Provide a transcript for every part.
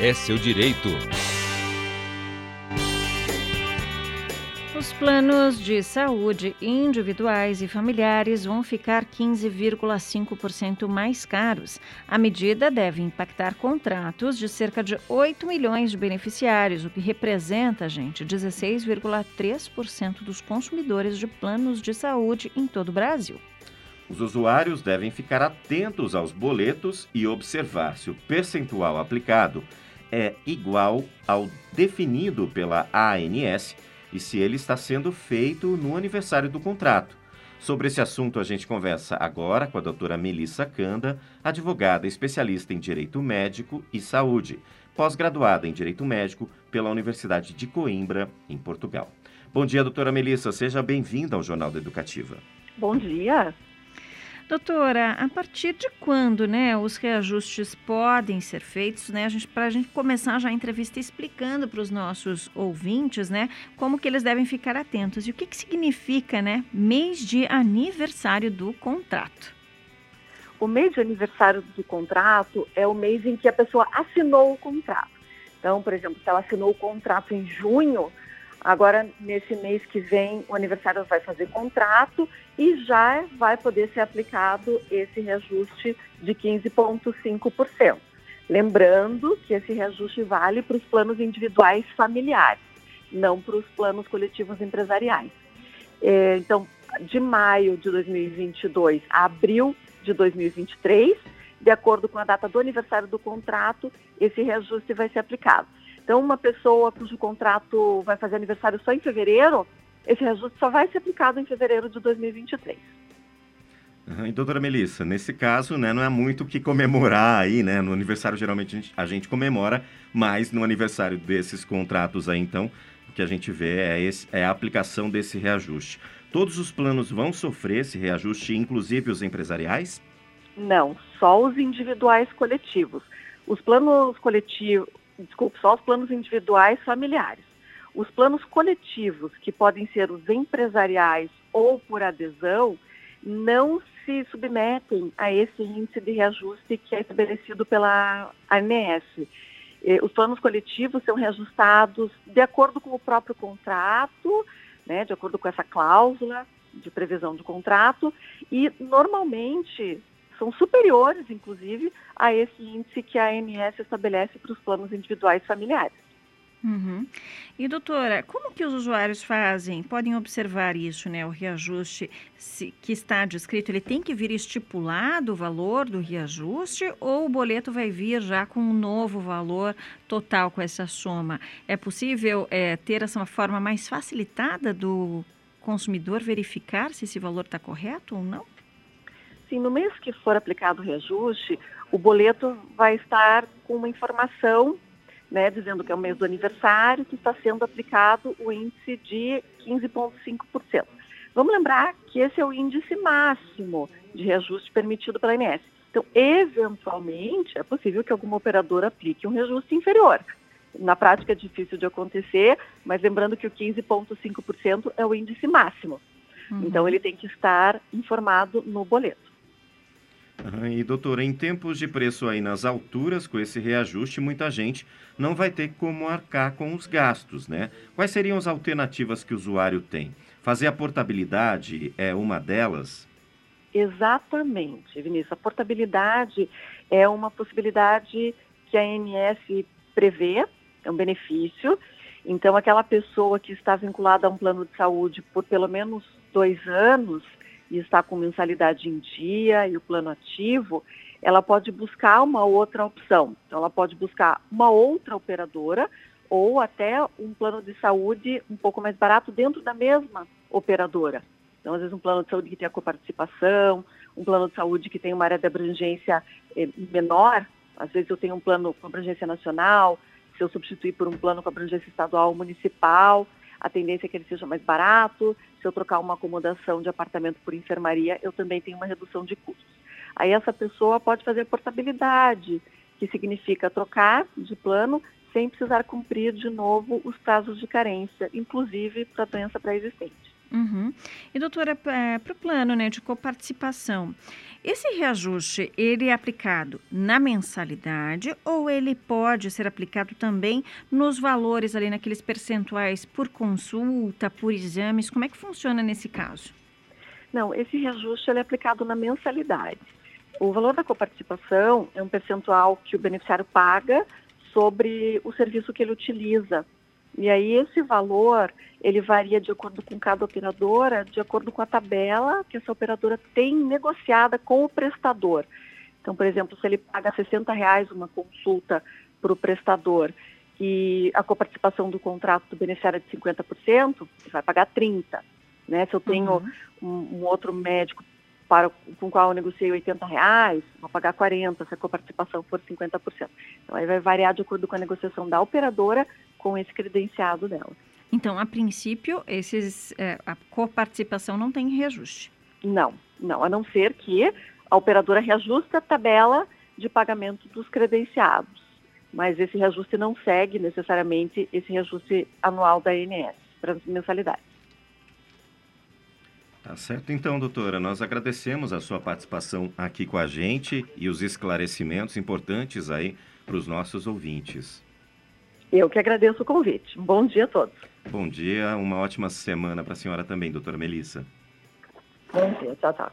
é seu direito. Os planos de saúde individuais e familiares vão ficar 15,5% mais caros. A medida deve impactar contratos de cerca de 8 milhões de beneficiários, o que representa, gente, 16,3% dos consumidores de planos de saúde em todo o Brasil. Os usuários devem ficar atentos aos boletos e observar se o percentual aplicado é igual ao definido pela ANS e se ele está sendo feito no aniversário do contrato. Sobre esse assunto, a gente conversa agora com a doutora Melissa Canda, advogada especialista em Direito Médico e Saúde, pós-graduada em Direito Médico pela Universidade de Coimbra, em Portugal. Bom dia, doutora Melissa. Seja bem-vinda ao Jornal da Educativa. Bom dia. Doutora, a partir de quando né, os reajustes podem ser feitos, né, para a gente começar já a entrevista explicando para os nossos ouvintes né, como que eles devem ficar atentos e o que, que significa né, mês de aniversário do contrato? O mês de aniversário do contrato é o mês em que a pessoa assinou o contrato. Então, por exemplo, se ela assinou o contrato em junho, Agora, nesse mês que vem, o aniversário vai fazer contrato e já vai poder ser aplicado esse reajuste de 15,5%. Lembrando que esse reajuste vale para os planos individuais familiares, não para os planos coletivos empresariais. É, então, de maio de 2022 a abril de 2023, de acordo com a data do aniversário do contrato, esse reajuste vai ser aplicado. Então, uma pessoa cujo contrato vai fazer aniversário só em fevereiro, esse reajuste só vai ser aplicado em fevereiro de 2023. E doutora Melissa, nesse caso, né, não é muito o que comemorar aí, né? No aniversário geralmente a gente, a gente, comemora, mas no aniversário desses contratos aí, então, o que a gente vê é, esse, é a aplicação desse reajuste. Todos os planos vão sofrer esse reajuste, inclusive os empresariais? Não, só os individuais coletivos. Os planos coletivos, desculpe, só os planos individuais familiares. Os planos coletivos, que podem ser os empresariais ou por adesão, não se submetem a esse índice de reajuste que é estabelecido pela ANS. Os planos coletivos são reajustados de acordo com o próprio contrato, né, de acordo com essa cláusula de previsão do contrato, e normalmente são superiores, inclusive, a esse índice que a ANS estabelece para os planos individuais familiares. Uhum. E doutora, como que os usuários fazem? Podem observar isso, né? O reajuste se, que está descrito, ele tem que vir estipulado o valor do reajuste ou o boleto vai vir já com um novo valor total com essa soma? É possível é, ter essa forma mais facilitada do consumidor verificar se esse valor está correto ou não? Sim, no mês que for aplicado o reajuste, o boleto vai estar com uma informação, né, dizendo que é o mês do aniversário, que está sendo aplicado o índice de 15,5%. Vamos lembrar que esse é o índice máximo de reajuste permitido pela INS. Então, eventualmente, é possível que alguma operadora aplique um reajuste inferior. Na prática é difícil de acontecer, mas lembrando que o 15,5% é o índice máximo. Uhum. Então, ele tem que estar informado no boleto. E doutora, em tempos de preço aí nas alturas, com esse reajuste, muita gente não vai ter como arcar com os gastos, né? Quais seriam as alternativas que o usuário tem? Fazer a portabilidade é uma delas? Exatamente, Vinícius. A portabilidade é uma possibilidade que a ANS prevê, é um benefício. Então, aquela pessoa que está vinculada a um plano de saúde por pelo menos dois anos, e está com mensalidade em dia e o plano ativo, ela pode buscar uma outra opção. Então, ela pode buscar uma outra operadora ou até um plano de saúde um pouco mais barato dentro da mesma operadora. Então, às vezes, um plano de saúde que tem a coparticipação, um plano de saúde que tem uma área de abrangência eh, menor. Às vezes, eu tenho um plano com abrangência nacional, se eu substituir por um plano com abrangência estadual ou municipal, a tendência é que ele seja mais barato. Se eu trocar uma acomodação de apartamento por enfermaria, eu também tenho uma redução de custos. Aí essa pessoa pode fazer portabilidade, que significa trocar de plano sem precisar cumprir de novo os prazos de carência, inclusive para doença pré-existente. Uhum. E doutora, para o plano né, de coparticipação, esse reajuste, ele é aplicado na mensalidade ou ele pode ser aplicado também nos valores ali, naqueles percentuais por consulta, por exames? Como é que funciona nesse caso? Não, esse reajuste ele é aplicado na mensalidade. O valor da coparticipação é um percentual que o beneficiário paga sobre o serviço que ele utiliza. E aí esse valor, ele varia de acordo com cada operadora, de acordo com a tabela que essa operadora tem negociada com o prestador. Então, por exemplo, se ele paga 60 reais uma consulta para o prestador e a coparticipação do contrato do beneficiário é de 50%, ele vai pagar 30%. Né? Se eu tenho uhum. um, um, outro médico para, com o qual eu negociei 80 reais, vou pagar 40 se a coparticipação for 50%. Então aí vai variar de acordo com a negociação da operadora com esse credenciado dela. Então, a princípio, esses, é, a coparticipação não tem reajuste? Não, não, a não ser que a operadora reajuste a tabela de pagamento dos credenciados. Mas esse reajuste não segue necessariamente esse reajuste anual da ANS para as mensalidades. Tá certo então, doutora. Nós agradecemos a sua participação aqui com a gente e os esclarecimentos importantes aí para os nossos ouvintes. Eu que agradeço o convite. Bom dia a todos. Bom dia, uma ótima semana para a senhora também, doutora Melissa. Bom dia, tchau, tchau.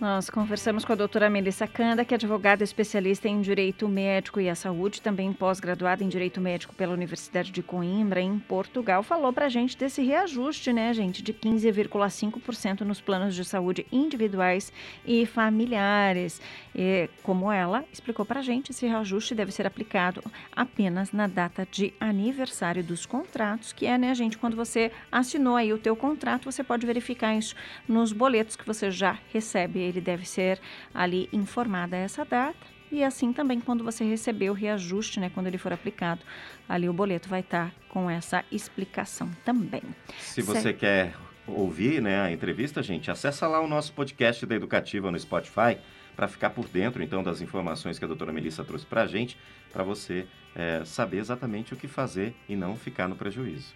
Nós conversamos com a doutora Melissa Canda, que é advogada especialista em Direito Médico e a Saúde, também pós-graduada em Direito Médico pela Universidade de Coimbra, em Portugal. Falou para a gente desse reajuste, né, gente, de 15,5% nos planos de saúde individuais e familiares. E, como ela explicou para a gente, esse reajuste deve ser aplicado apenas na data de aniversário dos contratos, que é, né, gente, quando você assinou aí o teu contrato, você pode verificar isso nos boletos que você já recebe ele deve ser ali informado a essa data. E assim também quando você receber o reajuste, né, quando ele for aplicado, ali o boleto vai estar com essa explicação também. Se você certo. quer ouvir né, a entrevista, gente, acessa lá o nosso podcast da Educativa no Spotify para ficar por dentro então das informações que a doutora Melissa trouxe para a gente, para você é, saber exatamente o que fazer e não ficar no prejuízo.